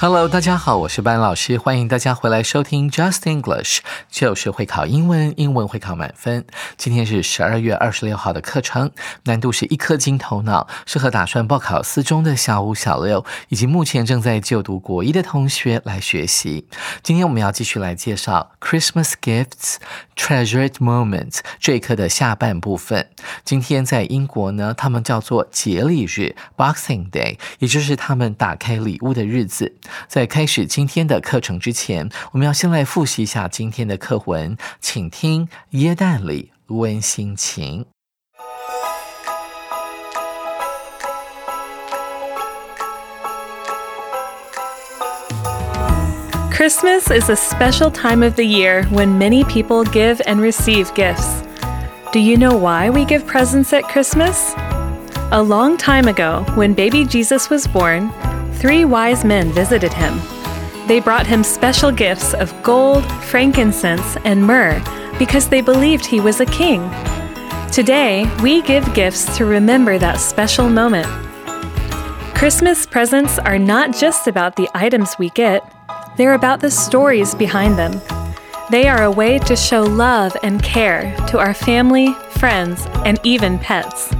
Hello，大家好，我是班老师，欢迎大家回来收听 Just English，就是会考英文，英文会考满分。今天是十二月二十六号的课程，难度是一颗金头脑，适合打算报考四中的小五、小六，以及目前正在就读国一的同学来学习。今天我们要继续来介绍 Christmas Gifts Treasured Moments 这一课的下半部分。今天在英国呢，他们叫做节礼日 Boxing Day，也就是他们打开礼物的日子。在开始今天的课程之前，我们要先来复习一下今天的课文，请听《耶诞里温馨情》。Christmas is a special time of the year when many people give and receive gifts. Do you know why we give presents at Christmas? A long time ago, when baby Jesus was born, three wise men visited him. They brought him special gifts of gold, frankincense, and myrrh because they believed he was a king. Today, we give gifts to remember that special moment. Christmas presents are not just about the items we get, they're about the stories behind them. They are a way to show love and care to our family, friends, and even pets.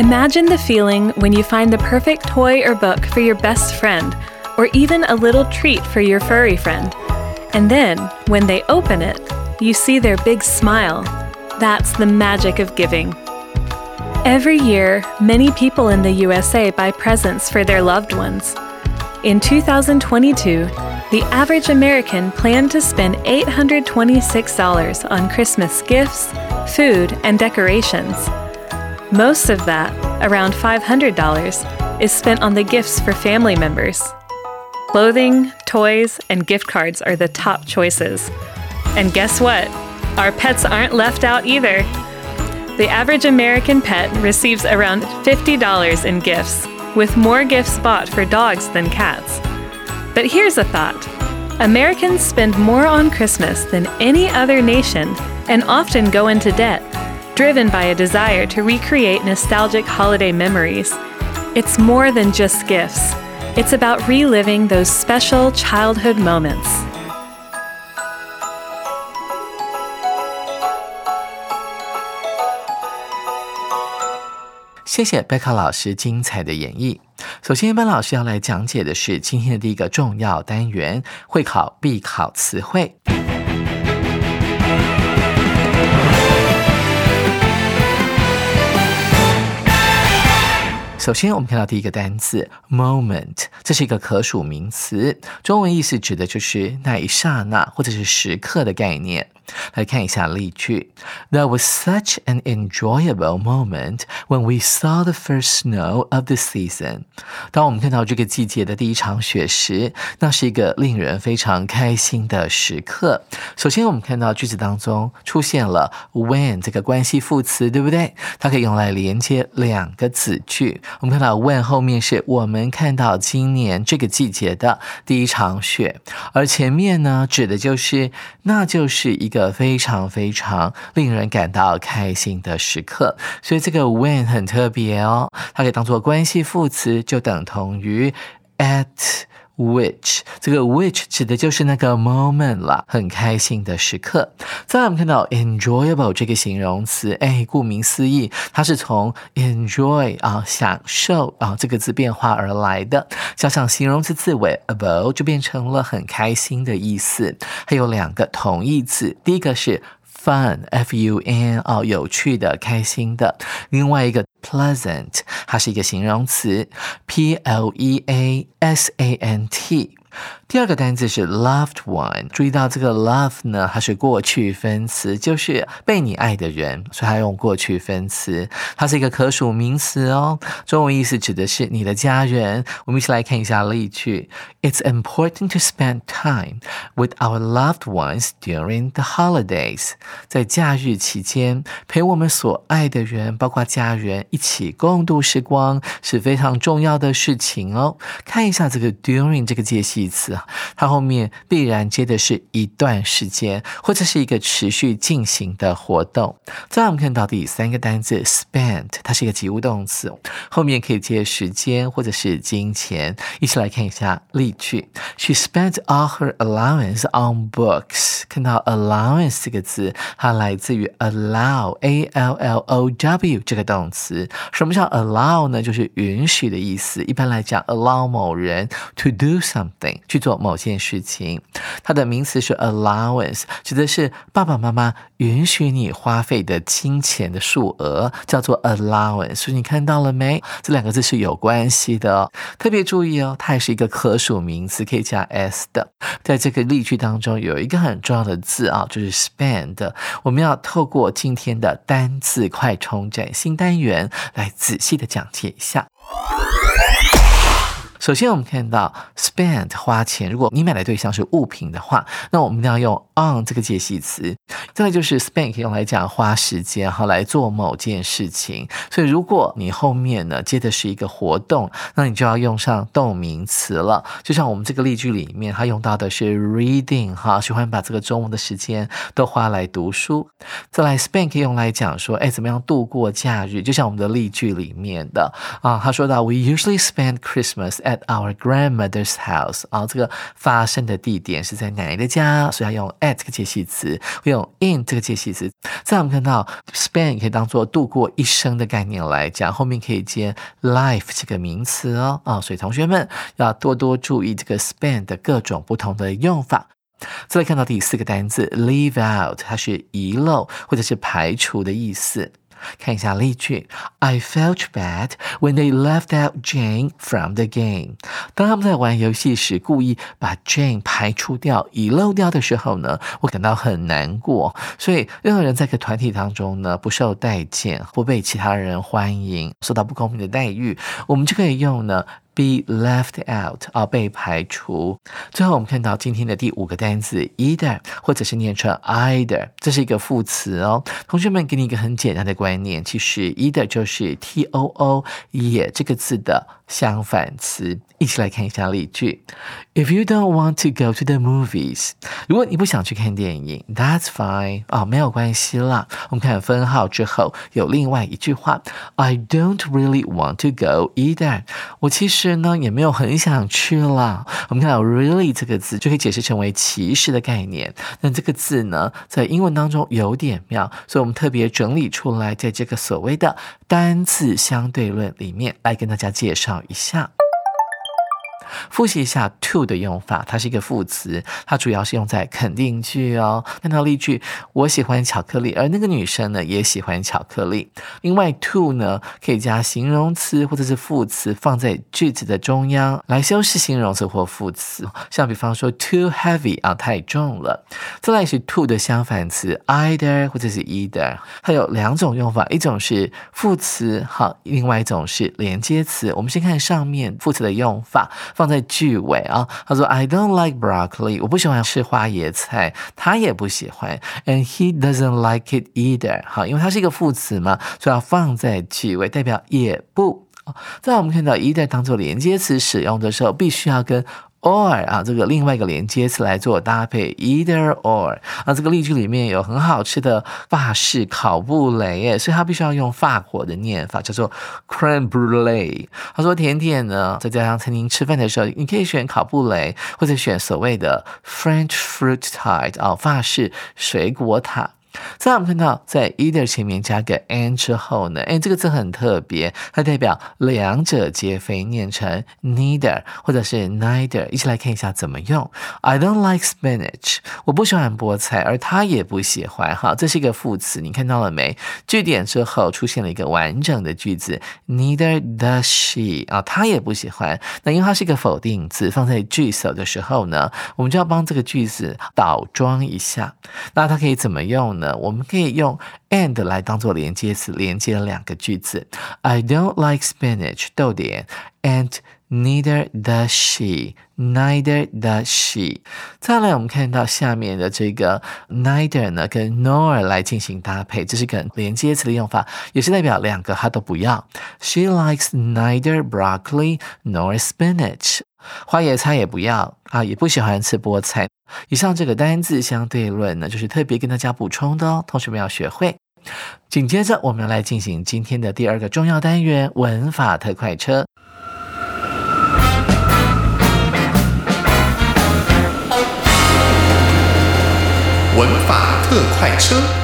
Imagine the feeling when you find the perfect toy or book for your best friend, or even a little treat for your furry friend. And then, when they open it, you see their big smile. That's the magic of giving. Every year, many people in the USA buy presents for their loved ones. In 2022, the average American planned to spend $826 on Christmas gifts, food, and decorations. Most of that, around $500, is spent on the gifts for family members. Clothing, toys, and gift cards are the top choices. And guess what? Our pets aren't left out either. The average American pet receives around $50 in gifts, with more gifts bought for dogs than cats. But here's a thought Americans spend more on Christmas than any other nation and often go into debt driven by a desire to recreate nostalgic holiday memories. It's more than just gifts, it's about reliving those special childhood moments. 谢谢贝克老师精彩的演绎。首先，本老师要来讲解的是今天的第一个重要单元——会考必考词汇。首先，我们看到第一个单词 moment，这是一个可数名词，中文意思指的就是那一刹那或者是时刻的概念。来看一下例句：That was such an enjoyable moment when we saw the first snow of the season。当我们看到这个季节的第一场雪时，那是一个令人非常开心的时刻。首先，我们看到句子当中出现了 when 这个关系副词，对不对？它可以用来连接两个子句。我们看到 when 后面是我们看到今年这个季节的第一场雪，而前面呢，指的就是那就是一个。非常非常令人感到开心的时刻，所以这个 when 很特别哦，它可以当做关系副词，就等同于 at。Which 这个 which 指的就是那个 moment 了，很开心的时刻。再，我们看到 enjoyable 这个形容词，哎，顾名思义，它是从 enjoy 啊，享受啊这个字变化而来的，加上形容词字尾 able 就变成了很开心的意思。还有两个同义词，第一个是。Fun，f u n 哦，有趣的、开心的。另外一个 pleasant，它是一个形容词，p l e a s a n t。第二个单词是 loved one，注意到这个 love 呢，它是过去分词，就是被你爱的人，所以它用过去分词，它是一个可数名词哦。中文意思指的是你的家人。我们一起来看一下例句：It's important to spend time with our loved ones during the holidays。在假日期间，陪我们所爱的人，包括家人，一起共度时光是非常重要的事情哦。看一下这个 during 这个介系词。它后面必然接的是一段时间，或者是一个持续进行的活动。再来，我们看到第三个单词 spend，它是一个及物动词，后面可以接时间或者是金钱。一起来看一下例句：She spent all her allowance on books。看到 allowance 这个字，它来自于 allow，a l l o w 这个动词。什么叫 allow 呢？就是允许的意思。一般来讲，allow 某人 to do something 去做。某件事情，它的名词是 allowance，指的是爸爸妈妈允许你花费的金钱的数额，叫做 allowance。所以你看到了没？这两个字是有关系的，特别注意哦，它也是一个可数名词，可以加 s 的。在这个例句当中，有一个很重要的字啊，就是 spend。我们要透过今天的单字快充展新单元来仔细的讲解一下。首先，我们看到 spend 花钱。如果你买的对象是物品的话，那我们一定要用 on 这个介系词。再来就是 spend 可用来讲花时间，哈，来做某件事情。所以，如果你后面呢接的是一个活动，那你就要用上动名词了。就像我们这个例句里面，它用到的是 reading，哈，喜欢把这个周末的时间都花来读书。再来，spend 可用来讲说，哎，怎么样度过假日？就像我们的例句里面的啊，他说到，We usually spend Christmas。At our grandmother's house 啊，这个发生的地点是在奶奶的家，所以要用 at 这个介系词，会用 in 这个介系词。再我们看到 spend 可以当做度过一生的概念来讲，后面可以接 life 这个名词哦啊，所以同学们要多多注意这个 spend 的各种不同的用法。再来看到第四个单词 leave out，它是遗漏或者是排除的意思。看一下例句：I felt bad when they left out Jane from the game。当他们在玩游戏时故意把 Jane 排除掉、遗漏掉的时候呢，我感到很难过。所以，任何人在个团体当中呢，不受待见，不被其他人欢迎，受到不公平的待遇，我们就可以用呢。Be left out 啊，被排除。最后我们看到今天的第五个单词 either，或者是念成 either，这是一个副词哦。同学们给你一个很简单的观念，其实 either 就是 t o o 也这个字的相反词。一起来看一下例句：If you don't want to go to the movies，如果你不想去看电影，That's fine 啊，没有关系啦。我们看分号之后有另外一句话：I don't really want to go either。我其实呢也没有很想去啦。我们看到 really 这个字就可以解释成为其实的概念。那这个字呢在英文当中有点妙，所以我们特别整理出来，在这个所谓的单字相对论里面来跟大家介绍一下。复习一下 to 的用法，它是一个副词，它主要是用在肯定句哦。看到例句，我喜欢巧克力，而那个女生呢也喜欢巧克力。另外，to 呢可以加形容词或者是副词放在句子的中央来修饰形容词或副词。像比方说 too heavy 啊，太重了。再来是 to 的相反词 either 或者是 either，它有两种用法，一种是副词，好，另外一种是连接词。我们先看上面副词的用法。放在句尾啊，他说 I don't like broccoli，我不喜欢吃花椰菜，他也不喜欢，and he doesn't like it either。好，因为它是一个副词嘛，所以要放在句尾，代表也不。在我们看到 either 当做连接词使用的时候，必须要跟 or 啊，这个另外一个连接词来做搭配，either or 啊，这个例句里面有很好吃的法式烤布雷耶，所以它必须要用法国的念法，叫做 creme brulee。他说甜点呢，在这家餐厅吃饭的时候，你可以选烤布雷，或者选所谓的 French fruit tart 啊，法式水果塔。再来我们看到在 either 前面加个 and 之后呢，哎，这个字很特别，它代表两者皆非，念成 neither 或者是 neither。一起来看一下怎么用。I don't like spinach，我不喜欢菠菜，而他也不喜欢。哈，这是一个副词，你看到了没？句点之后出现了一个完整的句子，neither does she 啊，他也不喜欢。那因为它是一个否定字，放在句首的时候呢，我们就要帮这个句子倒装一下。那它可以怎么用？呢，我们可以用 and 来当做连接词，连接两个句子。I don't like spinach，逗点，and neither does she。Neither does she。再来，我们看到下面的这个 neither 呢，跟 nor 来进行搭配，这是个连接词的用法，也是代表两个她都不要。She likes neither broccoli nor spinach。花椰菜也不要啊，也不喜欢吃菠菜。以上这个单字相对论呢，就是特别跟大家补充的哦，同学们要学会。紧接着，我们来进行今天的第二个重要单元——文法特快车。文法特快车。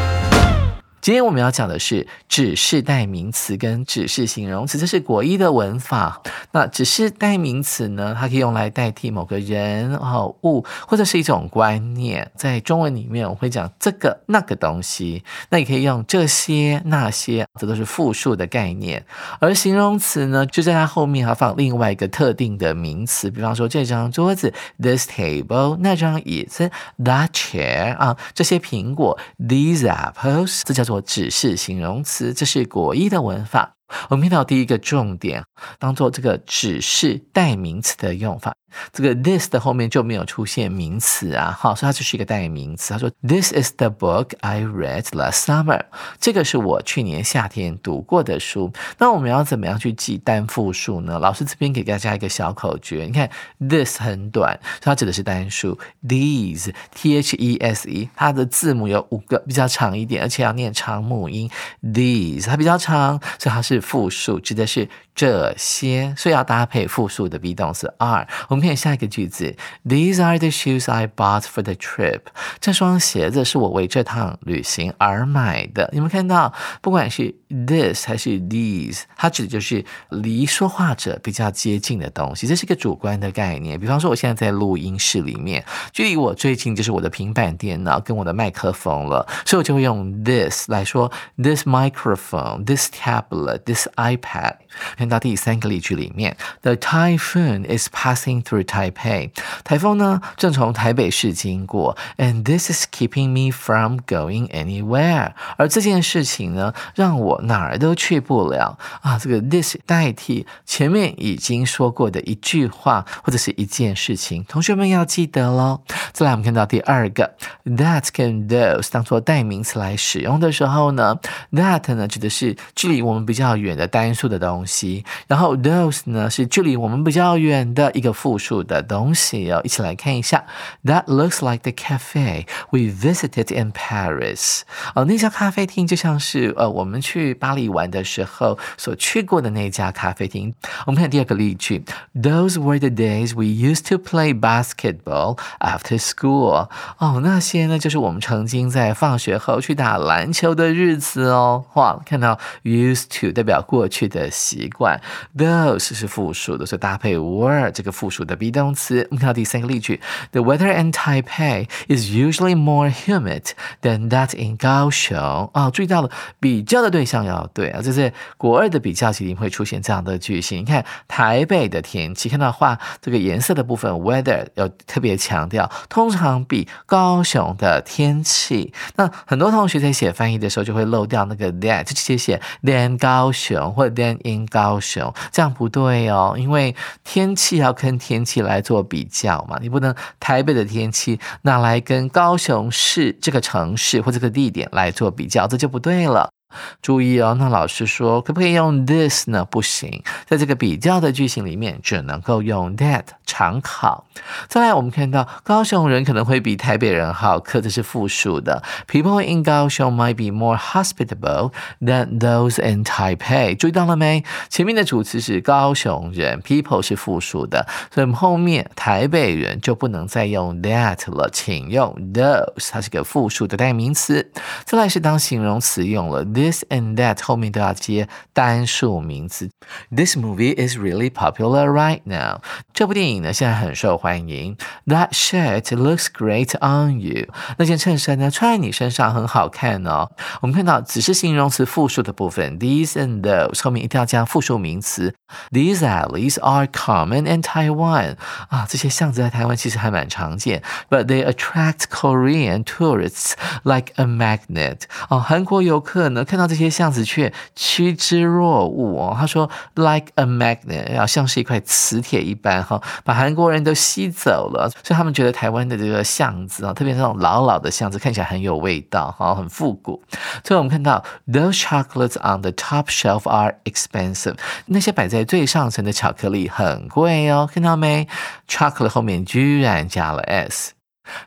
今天我们要讲的是指示代名词跟指示形容词，这是国一的文法。那指示代名词呢，它可以用来代替某个人、哦物或者是一种观念。在中文里面，我会讲这个那个东西。那也可以用这些那些，这都是复数的概念。而形容词呢，就在它后面还放另外一个特定的名词，比方说这张桌子 this table，那张椅子 that chair 啊，这些苹果 these apples，这叫做。只是形容词，这是国一的文法。我们看到第一个重点，当做这个指示代名词的用法。这个 this 的后面就没有出现名词啊，好，所以它就是一个代名词。他说，This is the book I read last summer。这个是我去年夏天读过的书。那我们要怎么样去记单复数呢？老师这边给大家一个小口诀，你看，this 很短，所以它指的是单数；these t h e s e 它的字母有五个，比较长一点，而且要念长母音。these 它比较长，所以它是复数，指的是这些，所以要搭配复数的 be 动词 are。我们看下一个句子，These are the shoes I bought for the trip。这双鞋子是我为这趟旅行而买的。你们看到，不管是 this 还是 these，它指的就是离说话者比较接近的东西。这是一个主观的概念。比方说，我现在在录音室里面，距离我最近就是我的平板电脑跟我的麦克风了，所以我就会用 this 来说 this microphone，this tablet This iPad。看到第三个例句里面，The typhoon is passing through Taipei。台风呢正从台北市经过，and this is keeping me from going anywhere。而这件事情呢，让我哪儿都去不了啊。这个 this 代替前面已经说过的一句话或者是一件事情，同学们要记得喽。再来，我们看到第二个，that can those 当做代名词来使用的时候呢，that 呢指的是距离我们比较较远的单数的东西，然后 those 呢是距离我们比较远的一个复数的东西哦。一起来看一下，That looks like the cafe we visited in Paris。哦，那家咖啡厅就像是呃我们去巴黎玩的时候所去过的那家咖啡厅。我们看第二个例句，Those were the days we used to play basketball after school。哦，那些呢就是我们曾经在放学后去打篮球的日子哦。哇，看到 used to 代表过去的习惯，those 是复数的，所以搭配 were 这个复数的 be 动词，我们看到第三个例句：The weather in Taipei is usually more humid than that in 高雄。哦，注意到了，比较的对象要对啊，就是国二的比较，一定会出现这样的句型。你看台北的天气，看到画这个颜色的部分，weather 要特别强调，通常比高雄的天气。那很多同学在写翻译的时候就会漏掉那个 that，就直接写 than 高雄或者 then in 高雄，这样不对哦，因为天气要跟天气。来做比较嘛，你不能台北的天气拿来跟高雄市这个城市或这个地点来做比较，这就不对了。注意哦，那老师说可不可以用 this 呢？不行，在这个比较的句型里面，只能够用 that 常考。再来，我们看到高雄人可能会比台北人好客，这是复数的。People in 高雄 might be more hospitable than those in Taipei。注意到了没？前面的主词是高雄人，people 是复数的，所以我们后面台北人就不能再用 that 了，请用 those，它是个复数的代名词。再来是当形容词用了。This this and that 后面都要接单数名词。This movie is really popular right now。这部电影呢现在很受欢迎。That shirt looks great on you。那件衬衫呢穿在你身上很好看哦。我们看到只是形容词复数的部分，these and those 后面一定要加复数名词。These alleys are common in Taiwan。啊，这些巷子在台湾其实还蛮常见，but they attract Korean tourists like a magnet。哦，韩国游客呢看。看到这些巷子却趋之若鹜哦。他说，like a magnet，要像是一块磁铁一般哈，把韩国人都吸走了。所以他们觉得台湾的这个巷子啊，特别是那种老老的巷子，看起来很有味道哈，很复古。最后我们看到，those chocolates on the top shelf are expensive。那些摆在最上层的巧克力很贵哦，看到没？chocolate 后面居然加了 s。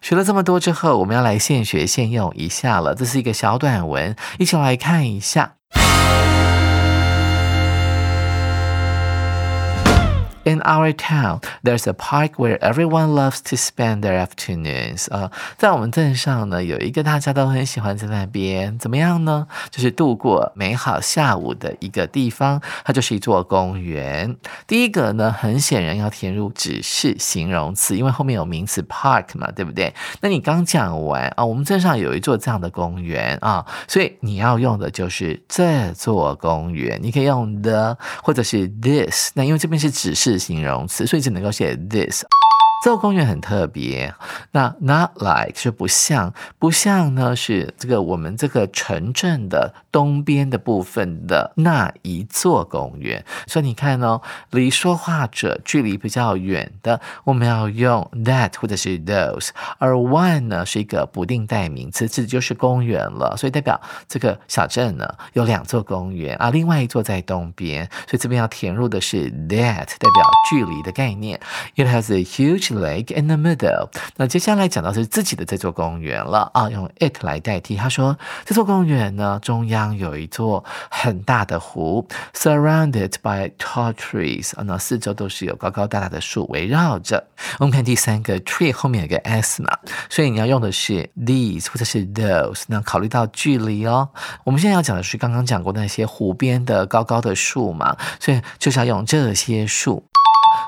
学了这么多之后，我们要来现学现用一下了。这是一个小短文，一起来看一下。In our town, there's a park where everyone loves to spend their afternoons. 啊，在我们镇上呢，有一个大家都很喜欢在那边怎么样呢？就是度过美好下午的一个地方，它就是一座公园。第一个呢，很显然要填入指示形容词，因为后面有名词 park 嘛，对不对？那你刚讲完啊，我们镇上有一座这样的公园啊，所以你要用的就是这座公园。你可以用 the 或者是 this，那因为这边是指示。形容词，所以只能够写 this。这个公园很特别，那 not like 是不像，不像呢是这个我们这个城镇的东边的部分的那一座公园。所以你看哦，离说话者距离比较远的，我们要用 that 或者是 those，而 one 呢是一个不定代名词，指的就是公园了。所以代表这个小镇呢有两座公园啊，另外一座在东边，所以这边要填入的是 that，代表距离的概念。It has a huge Lake in the middle。那接下来讲到是自己的这座公园了啊，用 it 来代替。他说这座公园呢，中央有一座很大的湖，surrounded by tall trees。啊，那四周都是有高高大大的树围绕着。我们看第三个 tree 后面有个 s 嘛，所以你要用的是 these 或者是 those。那考虑到距离哦，我们现在要讲的是刚刚讲过那些湖边的高高的树嘛，所以就是要用这些树。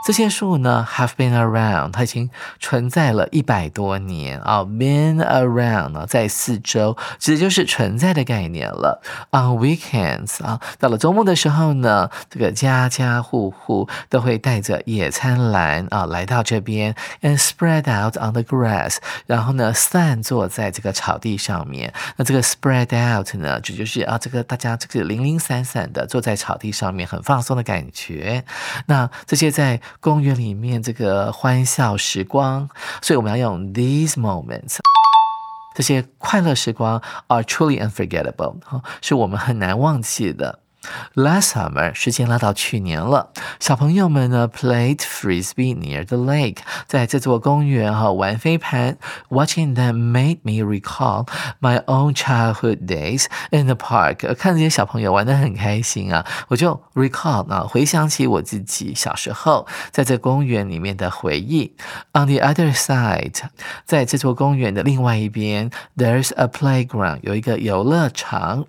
这些树呢，have been around，它已经存在了一百多年啊。been around 呢，在四周，指的就是存在的概念了。On weekends 啊，到了周末的时候呢，这个家家户户都会带着野餐篮啊来到这边，and spread out on the grass，然后呢散坐在这个草地上面。那这个 spread out 呢，指就是啊，这个大家这个零零散散的坐在草地上面，很放松的感觉。那这些在公园里面这个欢笑时光，所以我们要用 these moments，这些快乐时光 are truly unforgettable，是我们很难忘记的。Last summer，时间拉到去年了，小朋友们呢 played frisbee near the lake，在这座公园哈玩飞盘。Watching them made me recall my own childhood days in the park。看这些小朋友玩的很开心啊，我就 recall 啊，回想起我自己小时候在这公园里面的回忆。On the other side，在这座公园的另外一边，there's a playground，有一个游乐场。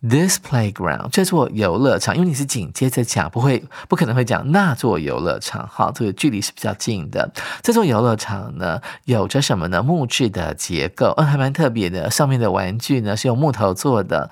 This playground，这座游乐场，因为你是紧接着讲，不会不可能会讲那座游乐场，哈，这个距离是比较近的。这座游乐场呢，有着什么呢？木质的结构，嗯，还蛮特别的。上面的玩具呢，是用木头做的。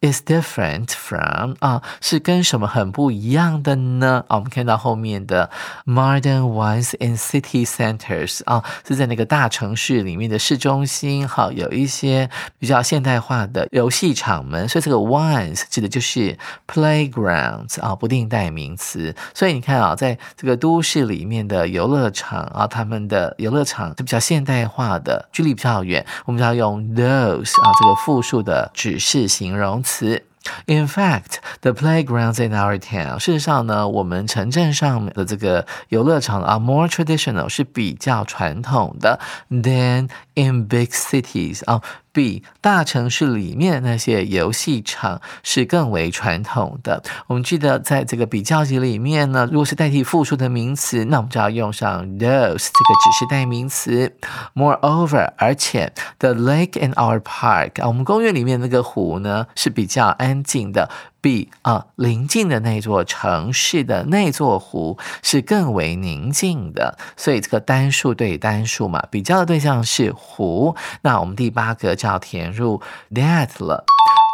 Is different from 啊，是跟什么很不一样的呢？啊，我们看到后面的 modern ones in city centers 啊，是在那个大城市里面的市中心，好，有一些比较现代化的游戏场门，所以这个 ones 指的就是 playgrounds 啊，不定代名词。所以你看啊，在这个都市里面的游乐场啊，他们的游乐场是比较现代化的，距离比较远，我们就要用 those 啊这个复数的指示形容词。词 In fact, the playgrounds in our town，事实上呢，我们城镇上的这个游乐场 are more traditional，是比较传统的 than in big cities 啊。，B 大城市里面那些游戏场是更为传统的。我们记得在这个比较级里面呢，如果是代替复数的名词，那我们就要用上 those 这个指示代名词。Moreover，而且 the lake in our park 啊，我们公园里面那个湖呢是比较安静的。比啊邻近的那座城市的那座湖是更为宁静的，所以这个单数对单数嘛，比较的对象是湖。那我们第八个就要填入 that 了。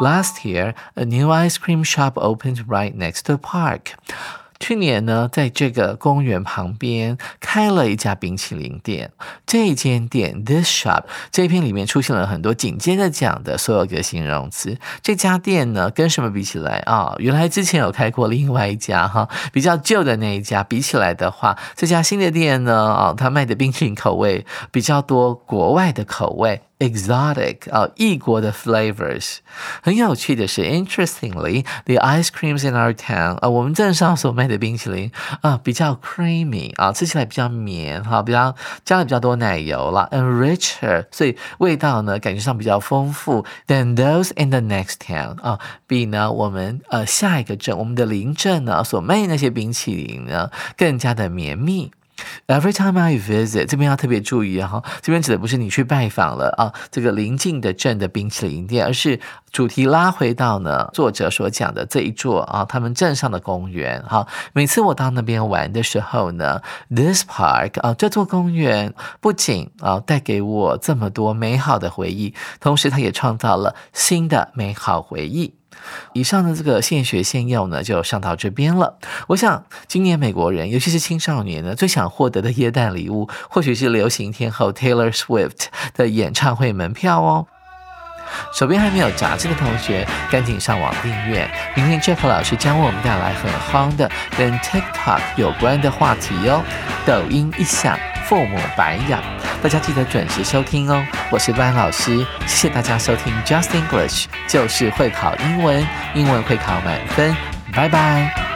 Last year, a new ice cream shop opened right next to the park. 去年呢，在这个公园旁边开了一家冰淇淋店。这间店，this shop，这一篇里面出现了很多紧接着讲的所有个形容词。这家店呢，跟什么比起来啊？原来之前有开过另外一家哈，比较旧的那一家比起来的话，这家新的店呢，啊，它卖的冰淇淋口味比较多，国外的口味。exotic uh, 啊，异国的 flavors。很有趣的是，interestingly，the ice creams in our town uh, 啊，我们镇上所卖的冰淇淋啊，比较 creamy 啊，吃起来比较绵哈，比较加了比较多奶油啦，and richer，所以味道呢感觉上比较丰富 than those in the next town 啊，比呢我们呃下一个镇我们的邻镇呢所卖那些冰淇淋呢更加的绵密。Every time I visit，这边要特别注意哈，这边指的不是你去拜访了啊，这个邻近的镇的冰淇淋店，而是主题拉回到呢作者所讲的这一座啊，他们镇上的公园哈。每次我到那边玩的时候呢，this park 啊，这座公园不仅啊带给我这么多美好的回忆，同时它也创造了新的美好回忆。以上的这个现学现用呢，就上到这边了。我想，今年美国人，尤其是青少年呢，最想获得的耶诞礼物，或许是流行天后 Taylor Swift 的演唱会门票哦。手边还没有杂志的同学，赶紧上网订阅。明天 Jack 老师将为我们带来很夯的跟 TikTok 有关的话题哦。抖音一响，父母白养。大家记得准时收听哦！我是班老师，谢谢大家收听 Just English，就是会考英文，英文会考满分，拜拜。